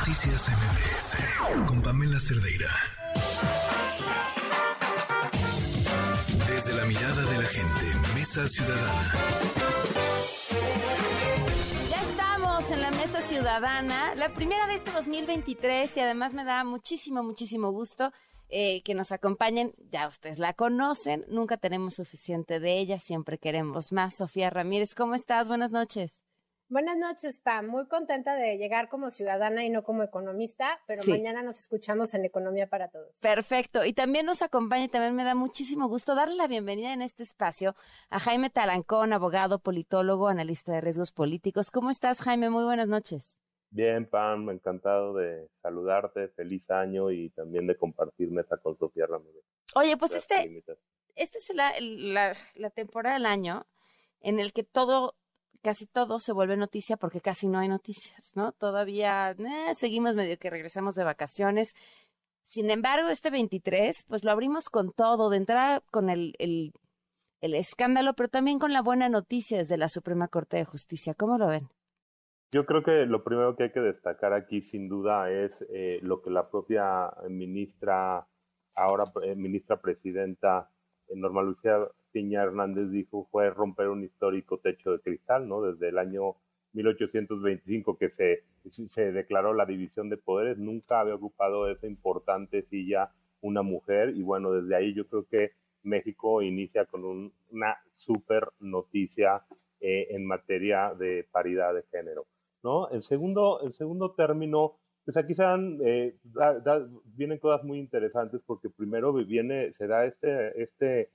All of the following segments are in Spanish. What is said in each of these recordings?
Noticias MBS con Pamela Cerdeira. Desde la mirada de la gente, Mesa Ciudadana. Ya estamos en la Mesa Ciudadana, la primera de este 2023 y además me da muchísimo, muchísimo gusto eh, que nos acompañen. Ya ustedes la conocen, nunca tenemos suficiente de ella, siempre queremos más. Sofía Ramírez, ¿cómo estás? Buenas noches. Buenas noches, Pam. Muy contenta de llegar como ciudadana y no como economista, pero mañana nos escuchamos en Economía para Todos. Perfecto. Y también nos acompaña, y también me da muchísimo gusto darle la bienvenida en este espacio a Jaime Talancón, abogado, politólogo, analista de riesgos políticos. ¿Cómo estás, Jaime? Muy buenas noches. Bien, Pam, encantado de saludarte, feliz año y también de compartir meta con Sofía Ramírez. Oye, pues este, esta es la, la, la temporada del año en el que todo casi todo se vuelve noticia porque casi no hay noticias, ¿no? Todavía eh, seguimos medio que regresamos de vacaciones. Sin embargo, este 23, pues lo abrimos con todo, de entrada con el, el, escándalo, pero también con la buena noticia desde la Suprema Corte de Justicia. ¿Cómo lo ven? Yo creo que lo primero que hay que destacar aquí, sin duda, es eh, lo que la propia ministra, ahora eh, ministra presidenta, Norma Lucía Piña Hernández dijo fue romper un histórico techo de cristal, ¿no? Desde el año 1825 que se, se declaró la división de poderes, nunca había ocupado esa importante silla una mujer y bueno, desde ahí yo creo que México inicia con una super noticia eh, en materia de paridad de género, ¿no? El segundo, el segundo término, pues aquí se dan, eh, vienen cosas muy interesantes porque primero viene, se da este, este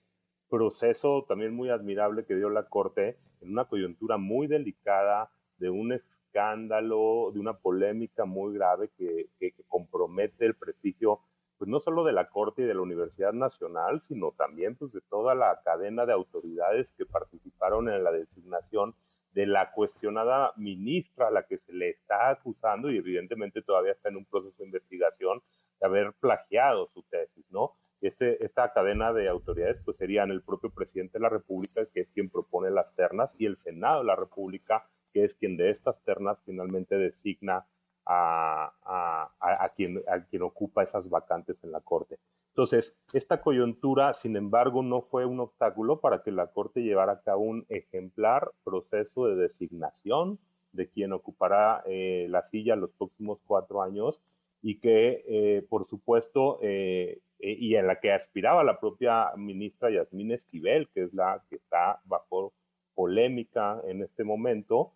proceso también muy admirable que dio la Corte en una coyuntura muy delicada de un escándalo, de una polémica muy grave que, compromete el prestigio, pues no solo de la Corte y de la Universidad Nacional, sino también pues de toda la cadena de autoridades que participaron en la designación de la cuestionada ministra a la que se le está acusando y evidentemente todavía está en un proceso de investigación de haber plagiado su tesis, ¿no? Este, esta cadena de autoridades pues serían el propio presidente de la República, que es quien propone las ternas, y el Senado de la República, que es quien de estas ternas finalmente designa a, quien, a quien ocupa esas vacantes en la Corte. Entonces, esta coyuntura, sin embargo, no fue un obstáculo para que la Corte llevara a cabo un ejemplar proceso de designación de quien ocupará eh, la silla los próximos cuatro años y que, eh, por supuesto, eh, eh, y en la que aspiraba la propia ministra Yasmín Esquivel, que es la que está bajo polémica en este momento.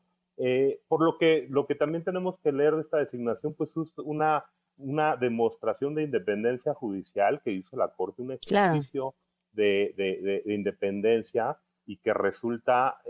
por lo que, lo que también tenemos que leer de esta designación, pues es una, una demostración de independencia judicial que hizo la Corte, un ejercicio de, de, de, independencia y que resulta,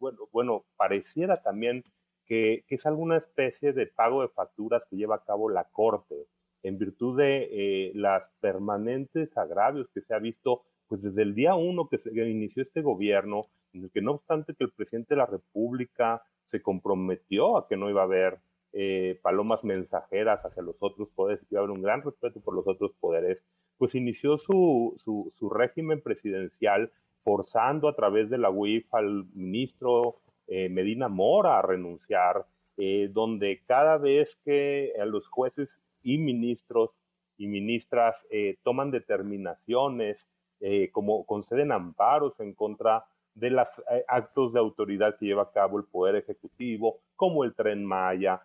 bueno, bueno, pareciera también que, es alguna especie de pago de facturas que lleva a cabo la Corte en virtud de eh, las permanentes agravios que se ha visto pues desde el día uno que se inició este gobierno, en el que no obstante que el presidente de la República se comprometió a que no iba a haber eh, palomas mensajeras hacia los otros poderes, que iba a haber un gran respeto por los otros poderes, pues inició su, su, su régimen presidencial forzando a través de la UIF al ministro eh, Medina Mora a renunciar, eh, donde cada vez que a los jueces y ministros y ministras eh, toman determinaciones, como conceden amparos en contra de los actos de autoridad que lleva a cabo el Poder Ejecutivo, como el tren Maya,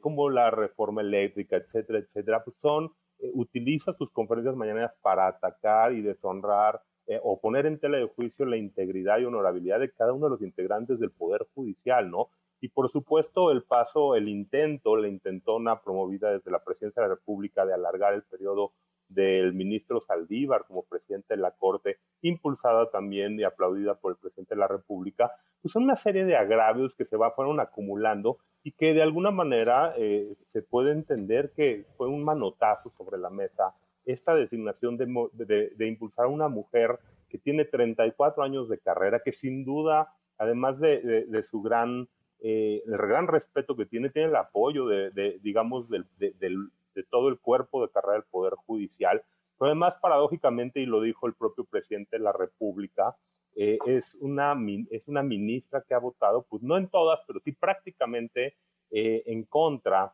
como la reforma eléctrica, etcétera, etcétera, pues son, utiliza sus conferencias mañaneras para atacar y deshonrar eh, o poner en tela de juicio la integridad y honorabilidad de cada uno de los integrantes del Poder Judicial, ¿no? Y por supuesto el paso, el intento, la intentona promovida desde la Presidencia de la República de alargar el periodo del ministro Saldívar como presidente de la Corte, impulsada también y aplaudida por el presidente de la República, pues son una serie de agravios que se va, fueron acumulando y que de alguna manera eh, se puede entender que fue un manotazo sobre la mesa esta designación de, impulsar a una mujer que tiene 34 años de carrera, que sin duda, además de, su gran, eh, el gran respeto que tiene, tiene el apoyo de, digamos, de, todo el cuerpo de carrera del Poder Judicial. Pero además, paradójicamente, y lo dijo el propio presidente de la República, eh, es, una, es una ministra que ha votado, pues no en todas, pero sí prácticamente eh, en contra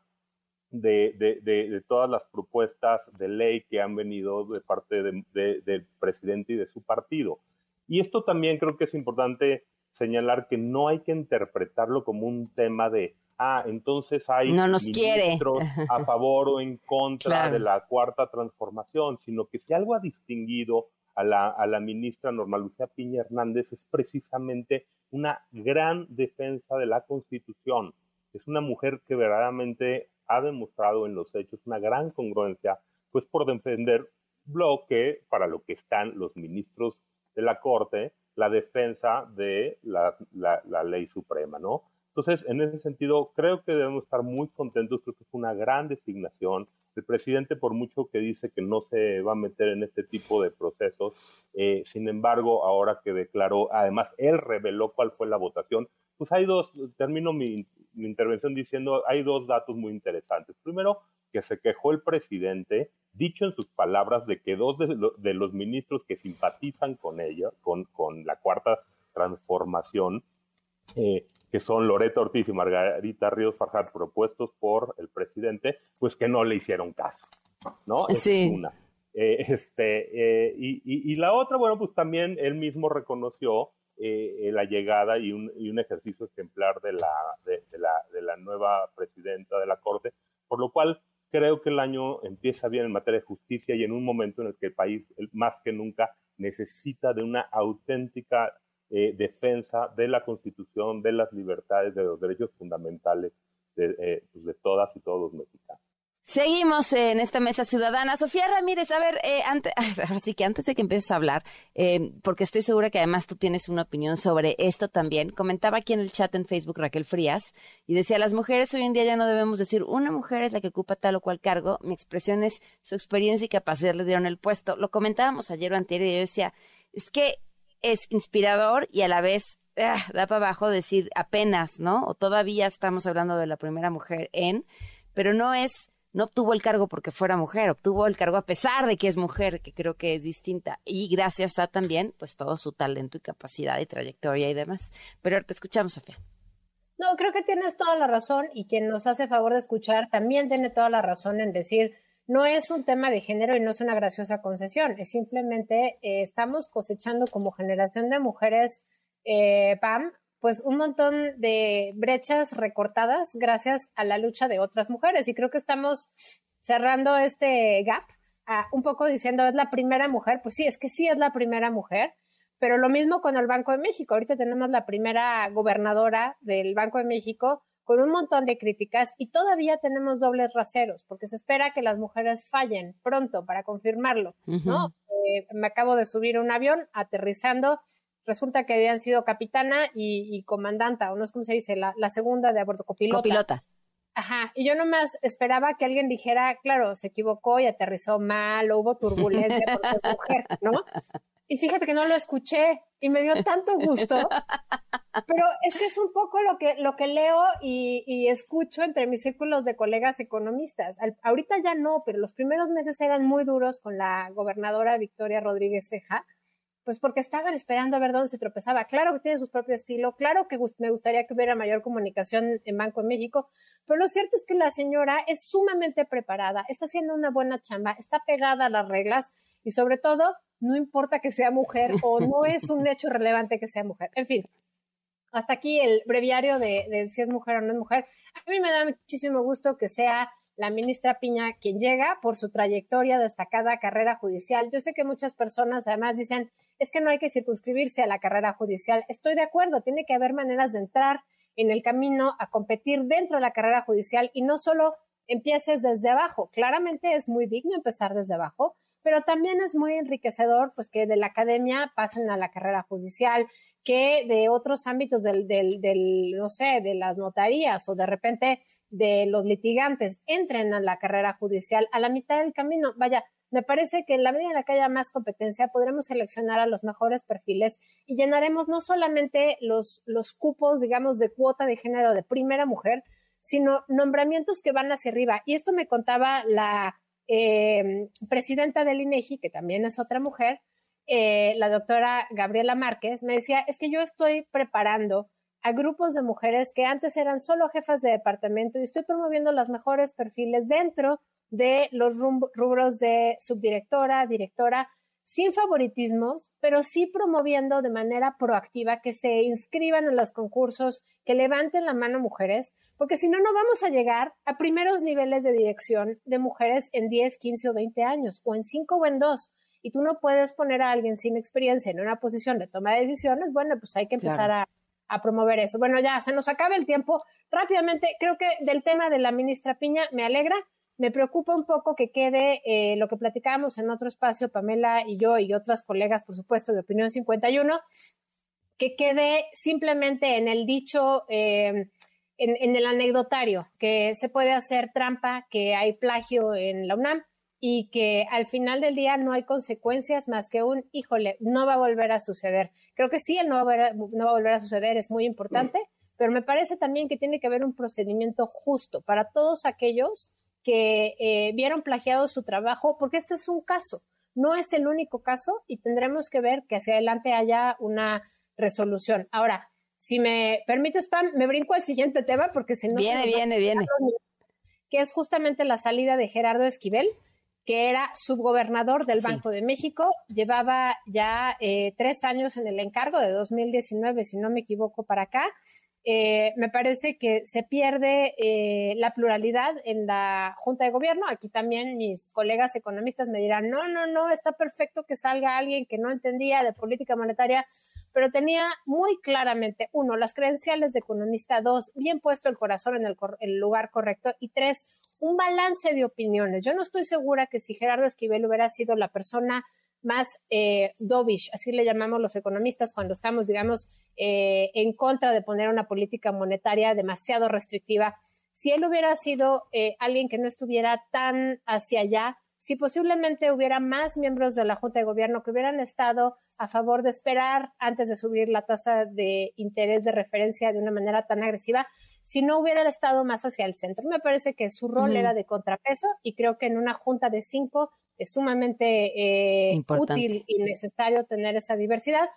de, todas las propuestas de ley que han venido de parte del presidente y de su partido. Y esto también creo que es importante señalar que no hay que interpretarlo como un tema de, ah, entonces hay no nos ministros a favor o en contra de la cuarta transformación, sino que si algo ha distinguido a la, a la ministra Norma Lucía Piña Hernández es precisamente una gran defensa de la Constitución. Es una mujer que verdaderamente ha demostrado en los hechos una gran congruencia, pues por defender lo que, para lo que están los ministros de la Corte, la defensa de la, la, ley suprema, ¿no? Entonces, en ese sentido, creo que debemos estar muy contentos, creo que es una gran designación. El presidente, por mucho que dice que no se va a meter en este tipo de procesos, eh, sin embargo, ahora que declaró, además, él reveló cuál fue la votación, pues hay dos, termino mi, intervención diciendo, hay dos datos muy interesantes. Primero, que se quejó el presidente, dicho en sus palabras, de que dos de, los ministros que simpatizan con ella, con, con la cuarta transformación, eh, que son Loreto Ortiz y Margarita Ríos Farjar, propuestos por el presidente, pues que no le hicieron caso, ¿no? Sí. Es una. Eh, este, eh, y, y, la otra, bueno, pues también él mismo reconoció eh, eh, la llegada y un, y un, ejercicio ejemplar de la, de, la, de la nueva presidenta de la Corte, por lo cual creo que el año empieza bien en materia de justicia y en un momento en el que el país, más que nunca, necesita de una auténtica eh, defensa de la Constitución, de las libertades, de los derechos fundamentales de, pues de todas y todos los mexicanos. Seguimos en esta mesa ciudadana. Sofía Ramírez, a ver, eh, antes, así que antes de que empieces a hablar, eh, porque estoy segura que además tú tienes una opinión sobre esto también, comentaba aquí en el chat en Facebook Raquel Frías y decía, las mujeres hoy en día ya no debemos decir, una mujer es la que ocupa tal o cual cargo, mi expresión es su experiencia y capacidad le dieron el puesto. Lo comentábamos ayer o anterior y yo decía, es que es inspirador y a la vez ah, da para abajo decir apenas, ¿no? O todavía estamos hablando de la primera mujer en, pero no es no obtuvo el cargo porque fuera mujer, obtuvo el cargo a pesar de que es mujer, que creo que es distinta, y gracias a también, pues todo su talento y capacidad y trayectoria y demás. Pero te escuchamos, Sofía. No, creo que tienes toda la razón y quien nos hace favor de escuchar también tiene toda la razón en decir, no es un tema de género y no es una graciosa concesión, es simplemente eh, estamos cosechando como generación de mujeres, eh, PAM, pues un montón de brechas recortadas gracias a la lucha de otras mujeres. Y creo que estamos cerrando este gap, un poco diciendo es la primera mujer, pues sí, es que sí es la primera mujer, pero lo mismo con el Banco de México. Ahorita tenemos la primera gobernadora del Banco de México con un montón de críticas y todavía tenemos dobles raseros, porque se espera que las mujeres fallen pronto para confirmarlo, ¿no? Eh, me acabo de subir un avión aterrizando resulta que habían sido capitana y, comandanta, o no es como se dice, la, segunda de a bordo, copilota. Copilota. Ajá, y yo nomás esperaba que alguien dijera, claro, se equivocó y aterrizó mal, o hubo turbulencia porque es mujer, ¿no? Y fíjate que no lo escuché y me dio tanto gusto, pero es que es un poco lo que, lo que leo y, y escucho entre mis círculos de colegas economistas. ahorita ya no, pero los primeros meses eran muy duros con la gobernadora Victoria Rodríguez Ceja, pues porque estaban esperando a ver dónde se tropezaba. Claro que tiene su propio estilo, claro que me gustaría que hubiera mayor comunicación en Banco de México, pero lo cierto es que la señora es sumamente preparada, está haciendo una buena chamba, está pegada a las reglas y sobre todo, no importa que sea mujer o no es un hecho relevante que sea mujer. En fin, hasta aquí el breviario de, de si es mujer o no es mujer. A mí me da muchísimo gusto que sea la ministra Piña quien llega por su trayectoria, destacada carrera judicial. Yo sé que muchas personas además dicen, es que no hay que circunscribirse a la carrera judicial. Estoy de acuerdo, tiene que haber maneras de entrar en el camino a competir dentro de la carrera judicial y no solo empieces desde abajo. Claramente es muy digno empezar desde abajo, pero también es muy enriquecedor pues que de la academia pasen a la carrera judicial, que de otros ámbitos del, del, del, no sé, de las notarías o de repente de los litigantes entren a la carrera judicial a la mitad del camino. Vaya, me parece que en la medida en la que haya más competencia podremos seleccionar a los mejores perfiles y llenaremos no solamente los, los cupos, digamos, de cuota de género de primera mujer, sino nombramientos que van hacia arriba. Y esto me contaba la eh, presidenta del INEGI, que también es otra mujer, eh, la doctora Gabriela Márquez, me decía, es que yo estoy preparando a grupos de mujeres que antes eran solo jefas de departamento y estoy promoviendo los mejores perfiles dentro de los rubros de subdirectora, directora, sin favoritismos, pero sí promoviendo de manera proactiva que se inscriban en los concursos, que levanten la mano mujeres, porque si no, no vamos a llegar a primeros niveles de dirección de mujeres en 10, 15 o 20 años, o en 5 o en 2. Y tú no puedes poner a alguien sin experiencia en una posición de toma de decisiones, bueno, pues hay que empezar a, a promover eso. Bueno, ya se nos acaba el tiempo. Rápidamente, creo que del tema de la ministra Piña me alegra. Me preocupa un poco que quede eh, lo que platicábamos en otro espacio, Pamela y yo y otras colegas, por supuesto, de Opinión 51, que quede simplemente en el dicho, eh, en, en, el anecdotario, que se puede hacer trampa, que hay plagio en la UNAM y que al final del día no hay consecuencias más que un, híjole, no va a volver a suceder. Creo que sí, el no va a, no va a volver a suceder es muy importante, pero me parece también que tiene que haber un procedimiento justo para todos aquellos que eh, vieron plagiado su trabajo, porque este es un caso, no es el único caso y tendremos que ver que hacia adelante haya una resolución. Ahora, si me permites, Pam, me brinco al siguiente tema porque si no... Viene, viene, viene. Que es justamente la salida de Gerardo Esquivel que era subgobernador del Banco de México, llevaba ya eh, tres años en el encargo de 2019, si no me equivoco, para acá. Eh, me parece que se pierde eh, la pluralidad en la Junta de Gobierno. Aquí también mis colegas economistas me dirán, no, no, no, está perfecto que salga alguien que no entendía de política monetaria pero tenía muy claramente, uno, las credenciales de economista, dos, bien puesto el corazón en el, lugar correcto, y tres, un balance de opiniones. Yo no estoy segura que si Gerardo Esquivel hubiera sido la persona más eh, dovish, así le llamamos los economistas cuando estamos, digamos, eh, en contra de poner una política monetaria demasiado restrictiva. Si él hubiera sido eh, alguien que no estuviera tan hacia allá, si posiblemente hubiera más miembros de la Junta de Gobierno que hubieran estado a favor de esperar antes de subir la tasa de interés de referencia de una manera tan agresiva, si no hubiera estado más hacia el centro. Me parece que su rol era de contrapeso y creo que en una Junta de cinco es sumamente eh, útil y necesario tener esa diversidad.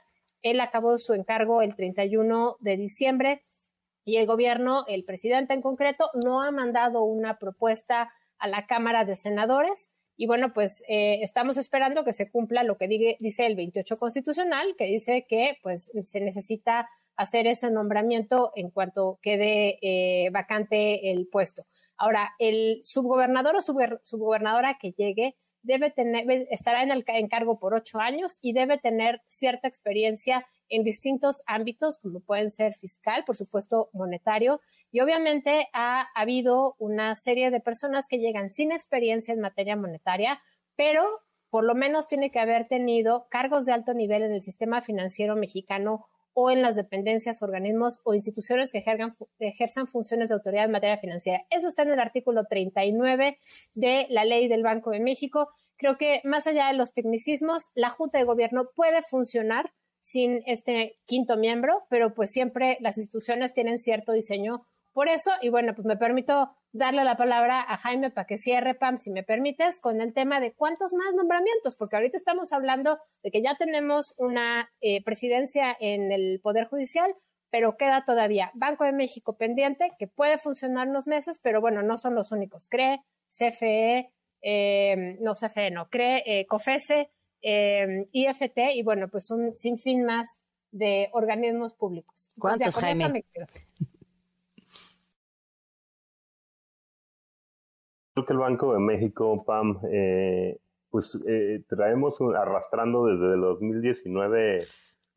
Él acabó su encargo el 31 de diciembre y el gobierno, el presidente en concreto, no ha mandado una propuesta a la Cámara de Senadores y bueno, pues eh, estamos esperando que se cumpla lo que dice el 28 constitucional, que dice que pues se necesita hacer ese nombramiento en cuanto quede eh, vacante el puesto. Ahora, el subgobernador o subgobernadora que llegue debe tener, estará en por ocho años y debe tener cierta experiencia en distintos ámbitos, como pueden ser fiscal, por supuesto, monetario, y obviamente ha habido una serie de personas que llegan sin experiencia en materia monetaria, pero por lo menos tiene que haber tenido cargos de alto nivel en el sistema financiero mexicano o en las dependencias, organismos o instituciones que ejerzan, funciones de autoridad en materia financiera. Eso está en el artículo 39 de la ley del Banco de México. Creo que más allá de los tecnicismos, la Junta de Gobierno puede funcionar sin este quinto miembro, pero pues siempre las instituciones tienen cierto diseño por eso, y bueno, pues me permito darle la palabra a Jaime para que cierre, Pam, si me permites, con el tema de cuántos más nombramientos, porque ahorita estamos hablando de que ya tenemos una eh, presidencia en el Poder Judicial, pero queda todavía Banco de México pendiente, que puede funcionar unos meses, pero bueno, no son los únicos. CRE, CFE, eh, no CFE, no, CRE, eh, COFESE, IFT, y bueno, pues un sinfín más de organismos públicos. ¿Cuántos, Jaime? Creo que el Banco de México, Pam, eh, pues eh, traemos arrastrando desde el 2019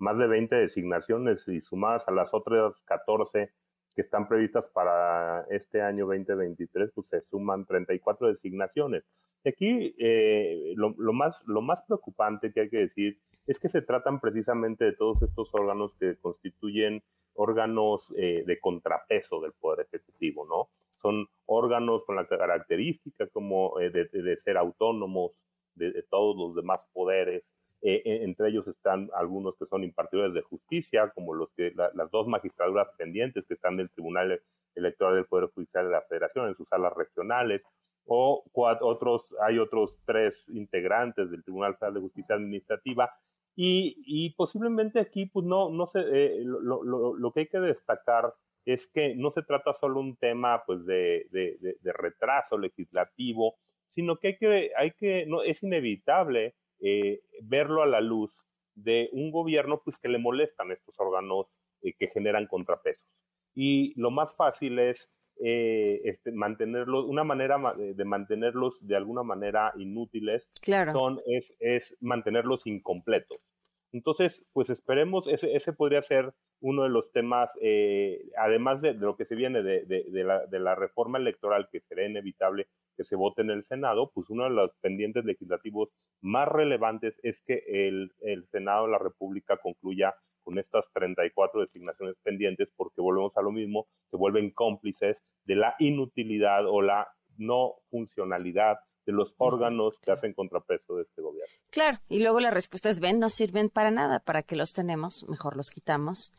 más de 20 designaciones y sumadas a las otras 14 que están previstas para este año 2023, pues se suman 34 designaciones. Y aquí eh, lo, más, lo más preocupante que hay que decir es que se tratan precisamente de todos estos órganos que constituyen órganos de contrapeso del Poder Ejecutivo, ¿no? son con la característica como eh, de, ser autónomos de, todos los demás poderes. Eh, entre ellos están algunos que son impartidores de justicia, como los que las dos magistraturas pendientes que están del Tribunal Electoral del Poder Judicial de la Federación en sus salas regionales, o otros, hay otros tres integrantes del Tribunal Federal de Justicia Administrativa, Y, posiblemente aquí, pues no, no sé, eh, lo, lo, que hay que destacar es que no se trata solo un tema pues de, de, retraso legislativo, sino que hay que, hay que no, es inevitable eh, verlo a la luz de un gobierno pues que le molestan estos órganos eh, que generan contrapesos. Y lo más fácil es eh, este, mantenerlos, una manera de mantenerlos de alguna manera inútiles son, es, es mantenerlos incompletos. Entonces, pues esperemos, ese, ese podría ser uno de los temas, eh, además de, lo que se viene de, de, la, de, la, reforma electoral, que será inevitable que se vote en el Senado, pues uno de los pendientes legislativos más relevantes es que el, el Senado de la República concluya con estas 34 designaciones pendientes, porque volvemos a lo mismo, se vuelven cómplices de la inutilidad o la no funcionalidad de los órganos que hacen contrapeso de este gobierno. Claro, y luego la respuesta es, ven, no sirven para nada, para que los tenemos, mejor los quitamos,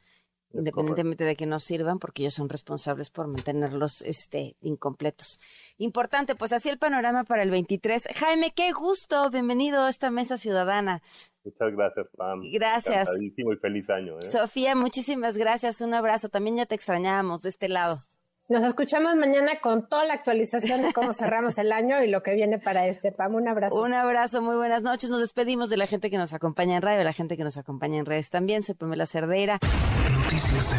independientemente de que no sirvan, porque ellos son responsables por mantenerlos este, incompletos. Importante, pues así el panorama para el 23. Jaime, qué gusto, bienvenido a esta mesa ciudadana. Muchas gracias, Pam. Gracias. y feliz año. ¿eh? Sofía, muchísimas gracias, un abrazo. También ya te extrañábamos de este lado. Nos escuchamos mañana con toda la actualización de cómo cerramos el año y lo que viene para este PAM. Un abrazo. Un abrazo, muy buenas noches. Nos despedimos de la gente que nos acompaña en radio, de la gente que nos acompaña en redes también. Soy Pamela Cerdeira. Noticias